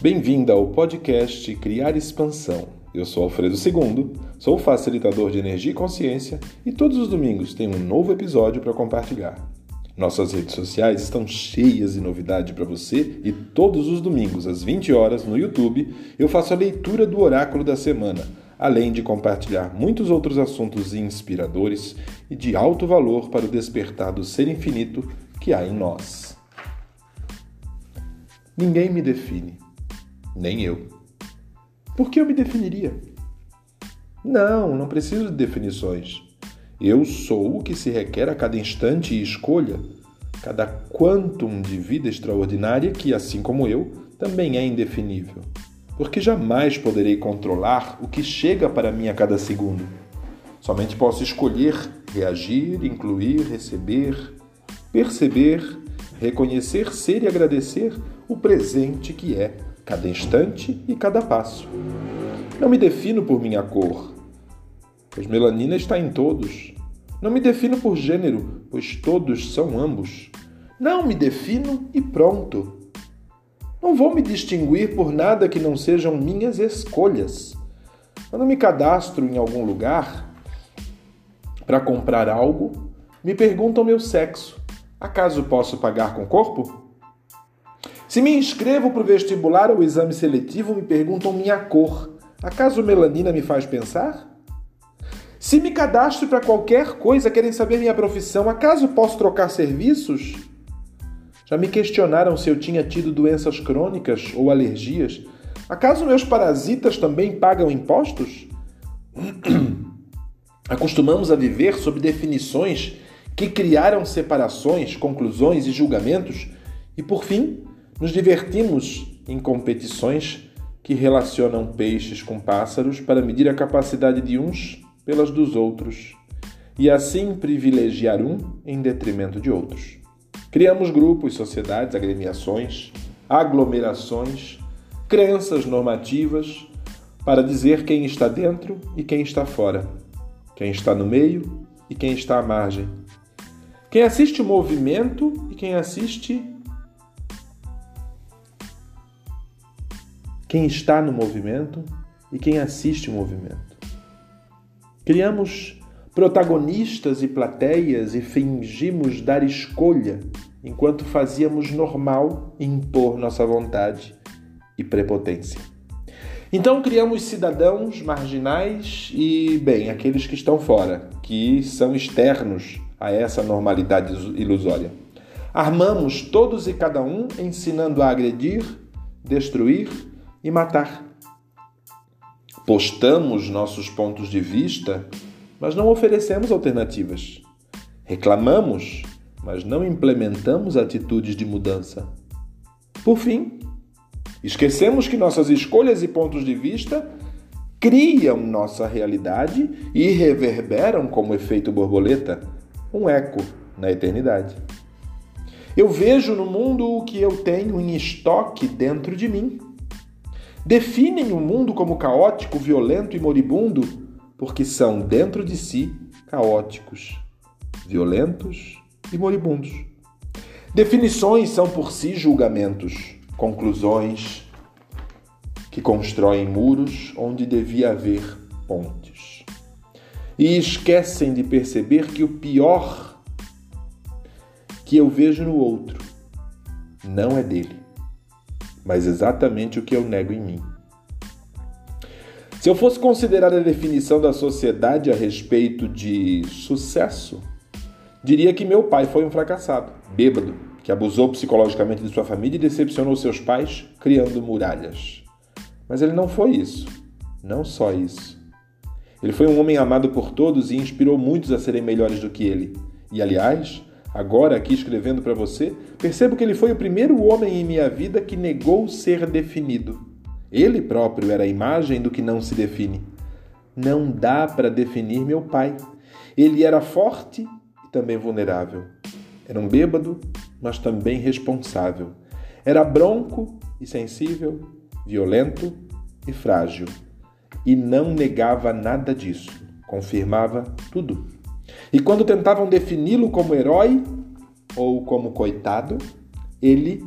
Bem-vinda ao podcast Criar Expansão. Eu sou Alfredo II, sou facilitador de energia e consciência e todos os domingos tem um novo episódio para compartilhar. Nossas redes sociais estão cheias de novidade para você e todos os domingos às 20 horas no YouTube eu faço a leitura do oráculo da semana, além de compartilhar muitos outros assuntos inspiradores e de alto valor para o despertar do ser infinito que há em nós. Ninguém me define nem eu. Por que eu me definiria? Não, não preciso de definições. Eu sou o que se requer a cada instante e escolha, cada quantum de vida extraordinária que, assim como eu, também é indefinível. Porque jamais poderei controlar o que chega para mim a cada segundo. Somente posso escolher reagir, incluir, receber, perceber, reconhecer, ser e agradecer o presente que é cada instante e cada passo. Não me defino por minha cor, pois melanina está em todos. Não me defino por gênero, pois todos são ambos. Não me defino e pronto. Não vou me distinguir por nada que não sejam minhas escolhas. Quando me cadastro em algum lugar para comprar algo, me perguntam meu sexo. Acaso posso pagar com corpo? Se me inscrevo para o vestibular ou exame seletivo, me perguntam minha cor. Acaso melanina me faz pensar? Se me cadastro para qualquer coisa, querem saber minha profissão, acaso posso trocar serviços? Já me questionaram se eu tinha tido doenças crônicas ou alergias. Acaso meus parasitas também pagam impostos? Acostumamos a viver sob definições que criaram separações, conclusões e julgamentos, e por fim, nos divertimos em competições que relacionam peixes com pássaros para medir a capacidade de uns pelas dos outros e assim privilegiar um em detrimento de outros. Criamos grupos, sociedades, agremiações, aglomerações, crenças normativas para dizer quem está dentro e quem está fora, quem está no meio e quem está à margem, quem assiste o movimento e quem assiste quem está no movimento e quem assiste o movimento. Criamos protagonistas e plateias e fingimos dar escolha enquanto fazíamos normal impor nossa vontade e prepotência. Então criamos cidadãos marginais e, bem, aqueles que estão fora, que são externos a essa normalidade ilusória. Armamos todos e cada um ensinando a agredir, destruir e matar. Postamos nossos pontos de vista, mas não oferecemos alternativas. Reclamamos, mas não implementamos atitudes de mudança. Por fim, esquecemos que nossas escolhas e pontos de vista criam nossa realidade e reverberam como efeito borboleta um eco na eternidade. Eu vejo no mundo o que eu tenho em estoque dentro de mim definem o mundo como caótico, violento e moribundo porque são dentro de si caóticos, violentos e moribundos. Definições são por si julgamentos, conclusões que constroem muros onde devia haver pontes. E esquecem de perceber que o pior que eu vejo no outro não é dele mas exatamente o que eu nego em mim. Se eu fosse considerar a definição da sociedade a respeito de sucesso, diria que meu pai foi um fracassado, bêbado, que abusou psicologicamente de sua família e decepcionou seus pais, criando muralhas. Mas ele não foi isso. Não só isso. Ele foi um homem amado por todos e inspirou muitos a serem melhores do que ele. E, aliás, Agora, aqui escrevendo para você, percebo que ele foi o primeiro homem em minha vida que negou ser definido. Ele próprio era a imagem do que não se define. Não dá para definir meu pai. Ele era forte e também vulnerável. Era um bêbado, mas também responsável. Era bronco e sensível, violento e frágil. E não negava nada disso, confirmava tudo. E quando tentavam defini-lo como herói ou como coitado, ele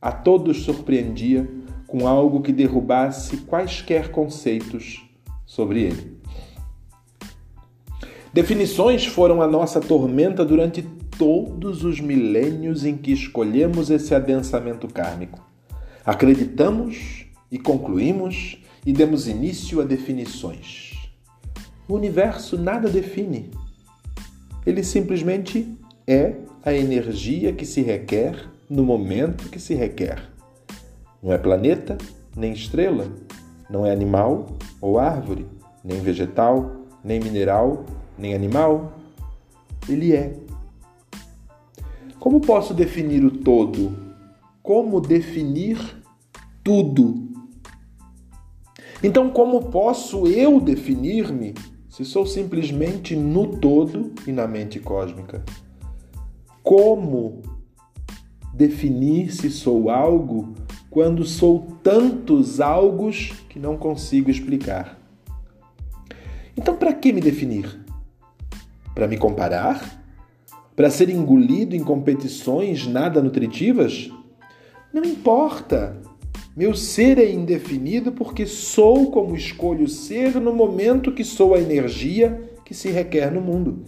a todos surpreendia com algo que derrubasse quaisquer conceitos sobre ele. Definições foram a nossa tormenta durante todos os milênios em que escolhemos esse adensamento kármico. Acreditamos e concluímos e demos início a definições. O universo nada define. Ele simplesmente é a energia que se requer no momento que se requer. Não é planeta, nem estrela, não é animal ou árvore, nem vegetal, nem mineral, nem animal. Ele é. Como posso definir o todo? Como definir tudo? Então, como posso eu definir-me se sou simplesmente no todo e na mente cósmica? Como definir se sou algo quando sou tantos algos que não consigo explicar? Então, para que me definir? Para me comparar? Para ser engolido em competições nada nutritivas? Não importa. Meu ser é indefinido porque sou como escolho ser no momento que sou a energia que se requer no mundo.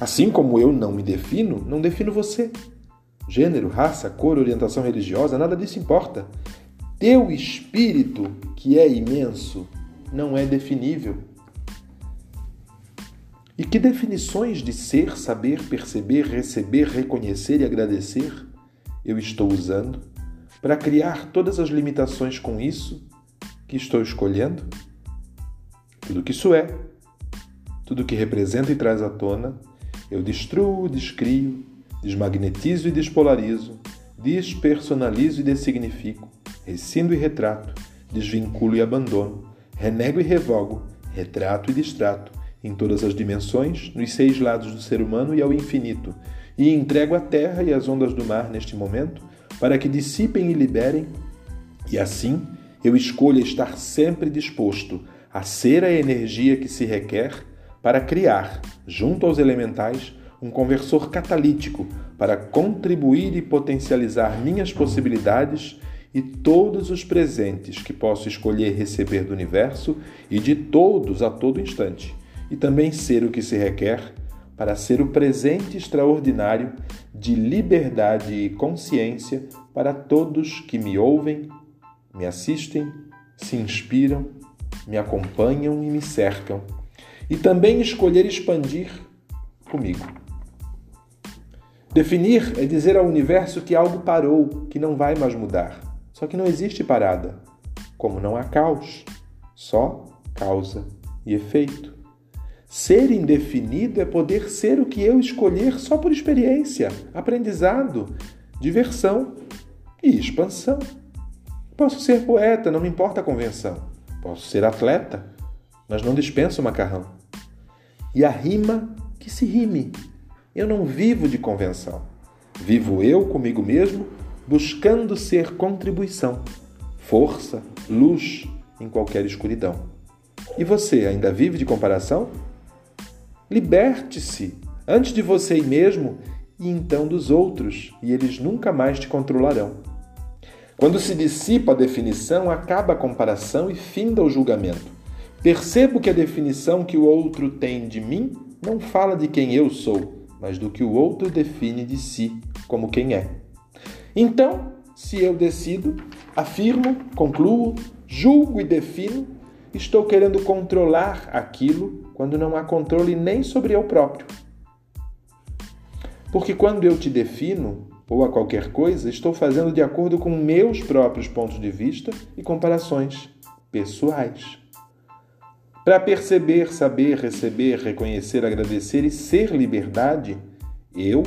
Assim como eu não me defino, não defino você. Gênero, raça, cor, orientação religiosa, nada disso importa. Teu espírito, que é imenso, não é definível. E que definições de ser, saber, perceber, receber, reconhecer e agradecer eu estou usando para criar todas as limitações com isso que estou escolhendo? Tudo que isso é, tudo que representa e traz à tona, eu destruo, descrio, desmagnetizo e despolarizo, despersonalizo e dessignifico, rescindo e retrato, desvinculo e abandono, renego e revogo, retrato e distrato, em todas as dimensões, nos seis lados do ser humano e ao infinito, e entrego a terra e as ondas do mar neste momento, para que dissipem e liberem, e assim eu escolho estar sempre disposto a ser a energia que se requer para criar, junto aos elementais, um conversor catalítico para contribuir e potencializar minhas possibilidades e todos os presentes que posso escolher receber do universo e de todos a todo instante, e também ser o que se requer para ser o presente extraordinário de liberdade e consciência para todos que me ouvem, me assistem, se inspiram, me acompanham e me cercam, e também escolher expandir comigo. Definir é dizer ao universo que algo parou, que não vai mais mudar. Só que não existe parada. Como não há caos, só causa e efeito. Ser indefinido é poder ser o que eu escolher só por experiência, aprendizado, diversão e expansão. Posso ser poeta, não me importa a convenção. Posso ser atleta, mas não dispenso macarrão. E a rima que se rime. Eu não vivo de convenção. Vivo eu comigo mesmo, buscando ser contribuição, força, luz em qualquer escuridão. E você ainda vive de comparação? Liberte-se antes de você mesmo e então dos outros, e eles nunca mais te controlarão. Quando se dissipa a definição, acaba a comparação e finda o julgamento. Percebo que a definição que o outro tem de mim não fala de quem eu sou, mas do que o outro define de si como quem é. Então, se eu decido, afirmo, concluo, julgo e defino, estou querendo controlar aquilo quando não há controle nem sobre eu próprio. Porque quando eu te defino, ou a qualquer coisa, estou fazendo de acordo com meus próprios pontos de vista e comparações pessoais. Para perceber, saber, receber, reconhecer, agradecer e ser liberdade, eu,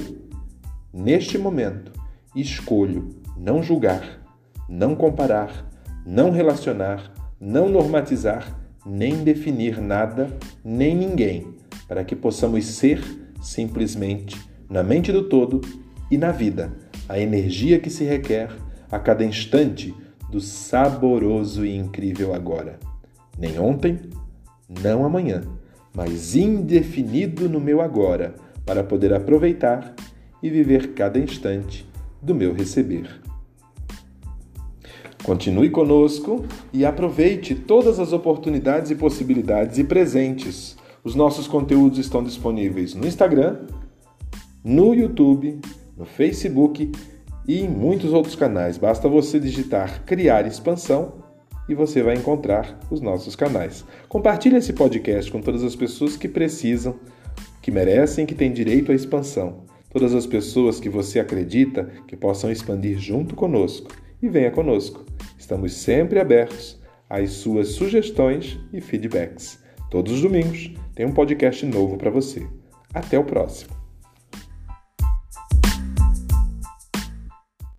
neste momento, escolho não julgar, não comparar, não relacionar, não normatizar nem definir nada, nem ninguém, para que possamos ser simplesmente, na mente do todo e na vida, a energia que se requer a cada instante do saboroso e incrível agora. Nem ontem, não amanhã, mas indefinido no meu agora, para poder aproveitar e viver cada instante do meu receber. Continue conosco e aproveite todas as oportunidades e possibilidades e presentes. Os nossos conteúdos estão disponíveis no Instagram, no YouTube, no Facebook e em muitos outros canais. Basta você digitar Criar Expansão e você vai encontrar os nossos canais. Compartilhe esse podcast com todas as pessoas que precisam, que merecem, que têm direito à expansão. Todas as pessoas que você acredita que possam expandir junto conosco. E venha conosco. Estamos sempre abertos às suas sugestões e feedbacks. Todos os domingos tem um podcast novo para você. Até o próximo.